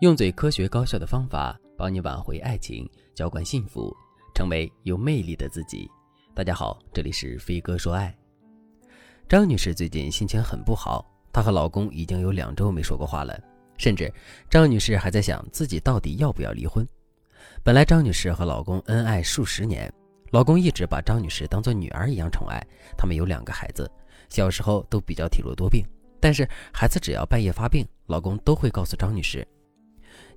用最科学高效的方法帮你挽回爱情，浇灌幸福，成为有魅力的自己。大家好，这里是飞哥说爱。张女士最近心情很不好，她和老公已经有两周没说过话了，甚至张女士还在想自己到底要不要离婚。本来张女士和老公恩爱数十年，老公一直把张女士当做女儿一样宠爱，他们有两个孩子，小时候都比较体弱多病，但是孩子只要半夜发病，老公都会告诉张女士。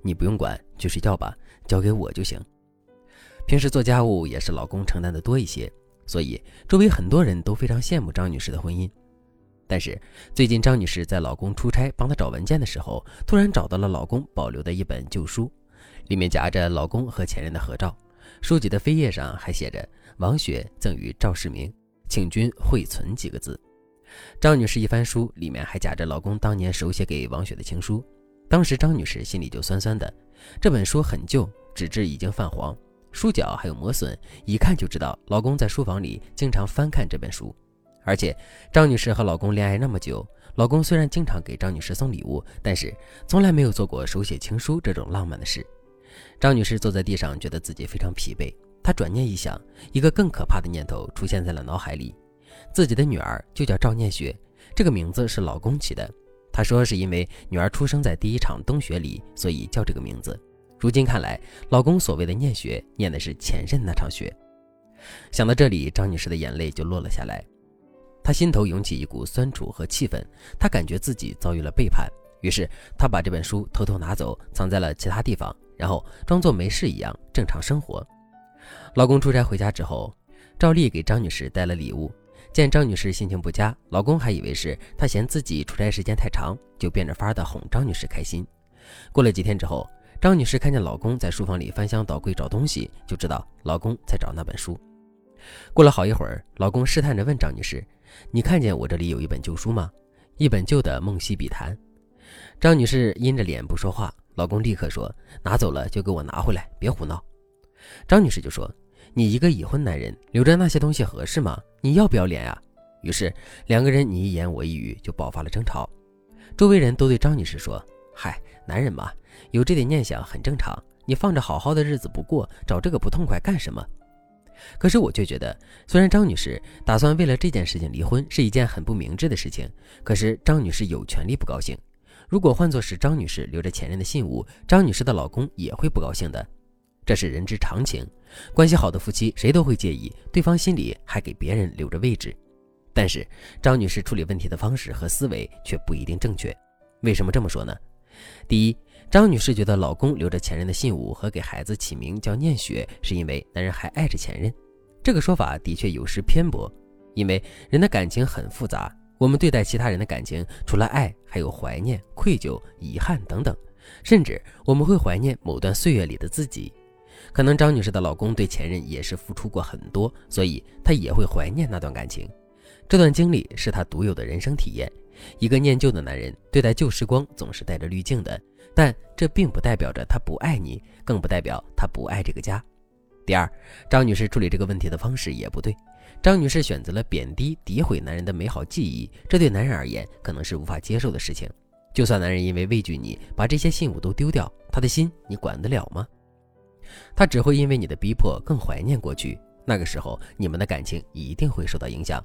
你不用管，去睡觉吧，交给我就行。平时做家务也是老公承担的多一些，所以周围很多人都非常羡慕张女士的婚姻。但是最近张女士在老公出差帮她找文件的时候，突然找到了老公保留的一本旧书，里面夹着老公和前任的合照，书籍的扉页上还写着“王雪赠与赵世明，请君惠存”几个字。张女士一翻书，里面还夹着老公当年手写给王雪的情书。当时张女士心里就酸酸的，这本书很旧，纸质已经泛黄，书角还有磨损，一看就知道老公在书房里经常翻看这本书。而且张女士和老公恋爱那么久，老公虽然经常给张女士送礼物，但是从来没有做过手写情书这种浪漫的事。张女士坐在地上，觉得自己非常疲惫。她转念一想，一个更可怕的念头出现在了脑海里：自己的女儿就叫赵念雪，这个名字是老公起的。他说：“是因为女儿出生在第一场冬雪里，所以叫这个名字。如今看来，老公所谓的念雪，念的是前任那场雪。”想到这里，张女士的眼泪就落了下来。她心头涌起一股酸楚和气愤，她感觉自己遭遇了背叛。于是，她把这本书偷偷拿走，藏在了其他地方，然后装作没事一样正常生活。老公出差回家之后，照例给张女士带了礼物。见张女士心情不佳，老公还以为是她嫌自己出差时间太长，就变着法的哄张女士开心。过了几天之后，张女士看见老公在书房里翻箱倒柜找东西，就知道老公在找那本书。过了好一会儿，老公试探着问张女士：“你看见我这里有一本旧书吗？一本旧的《梦溪笔谈》。”张女士阴着脸不说话。老公立刻说：“拿走了就给我拿回来，别胡闹。”张女士就说。你一个已婚男人留着那些东西合适吗？你要不要脸啊？于是两个人你一言我一语就爆发了争吵。周围人都对张女士说：“嗨，男人嘛，有这点念想很正常。你放着好好的日子不过，找这个不痛快干什么？”可是我却觉得，虽然张女士打算为了这件事情离婚是一件很不明智的事情，可是张女士有权利不高兴。如果换作是张女士留着前任的信物，张女士的老公也会不高兴的。这是人之常情，关系好的夫妻谁都会介意对方心里还给别人留着位置。但是张女士处理问题的方式和思维却不一定正确。为什么这么说呢？第一，张女士觉得老公留着前任的信物和给孩子起名叫念雪，是因为男人还爱着前任。这个说法的确有失偏颇，因为人的感情很复杂，我们对待其他人的感情，除了爱，还有怀念、愧疚、遗憾等等，甚至我们会怀念某段岁月里的自己。可能张女士的老公对前任也是付出过很多，所以她也会怀念那段感情。这段经历是她独有的人生体验。一个念旧的男人对待旧时光总是带着滤镜的，但这并不代表着他不爱你，更不代表他不爱这个家。第二，张女士处理这个问题的方式也不对。张女士选择了贬低、诋毁男人的美好记忆，这对男人而言可能是无法接受的事情。就算男人因为畏惧你，把这些信物都丢掉，他的心你管得了吗？他只会因为你的逼迫更怀念过去，那个时候你们的感情一定会受到影响。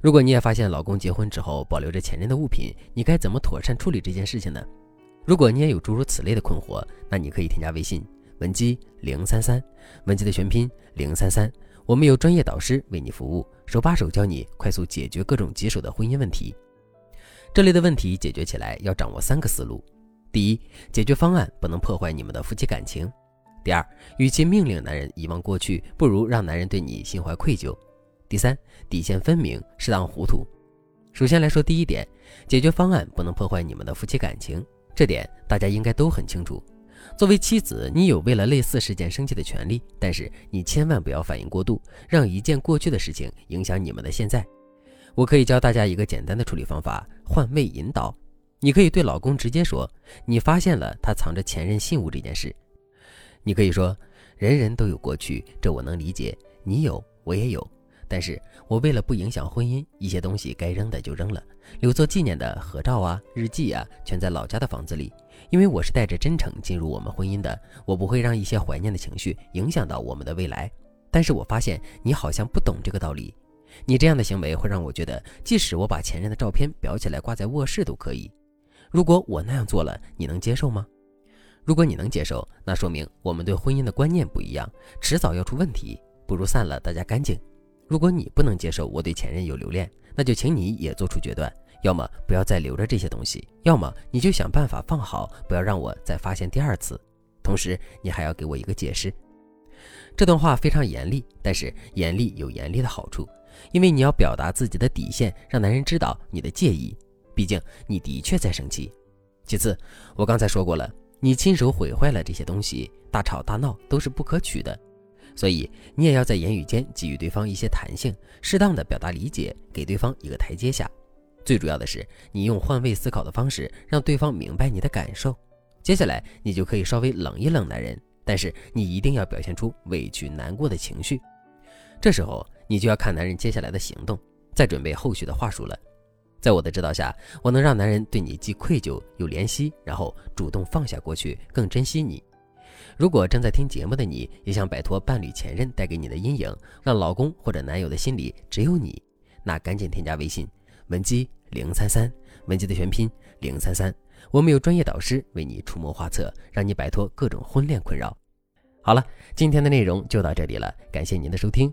如果你也发现老公结婚之后保留着前任的物品，你该怎么妥善处理这件事情呢？如果你也有诸如此类的困惑，那你可以添加微信文姬零三三，文姬的全拼零三三，我们有专业导师为你服务，手把手教你快速解决各种棘手的婚姻问题。这类的问题解决起来要掌握三个思路：第一，解决方案不能破坏你们的夫妻感情。第二，与其命令男人遗忘过去，不如让男人对你心怀愧疚。第三，底线分明，适当糊涂。首先来说第一点，解决方案不能破坏你们的夫妻感情，这点大家应该都很清楚。作为妻子，你有为了类似事件生气的权利，但是你千万不要反应过度，让一件过去的事情影响你们的现在。我可以教大家一个简单的处理方法：换位引导。你可以对老公直接说，你发现了他藏着前任信物这件事。你可以说，人人都有过去，这我能理解。你有，我也有。但是我为了不影响婚姻，一些东西该扔的就扔了，留作纪念的合照啊、日记啊，全在老家的房子里。因为我是带着真诚进入我们婚姻的，我不会让一些怀念的情绪影响到我们的未来。但是我发现你好像不懂这个道理，你这样的行为会让我觉得，即使我把前任的照片裱起来挂在卧室都可以。如果我那样做了，你能接受吗？如果你能接受，那说明我们对婚姻的观念不一样，迟早要出问题，不如散了，大家干净。如果你不能接受我对前任有留恋，那就请你也做出决断，要么不要再留着这些东西，要么你就想办法放好，不要让我再发现第二次。同时，你还要给我一个解释。这段话非常严厉，但是严厉有严厉的好处，因为你要表达自己的底线，让男人知道你的介意。毕竟你的确在生气。其次，我刚才说过了，你亲手毁坏了这些东西，大吵大闹都是不可取的。所以你也要在言语间给予对方一些弹性，适当的表达理解，给对方一个台阶下。最主要的是，你用换位思考的方式让对方明白你的感受。接下来你就可以稍微冷一冷男人，但是你一定要表现出委屈难过的情绪。这时候你就要看男人接下来的行动，再准备后续的话术了。在我的指导下，我能让男人对你既愧疚又怜惜，然后主动放下过去，更珍惜你。如果正在听节目的你也想摆脱伴侣前任带给你的阴影，让老公或者男友的心里只有你，那赶紧添加微信文姬零三三，文姬的全拼零三三，我们有专业导师为你出谋划策，让你摆脱各种婚恋困扰。好了，今天的内容就到这里了，感谢您的收听。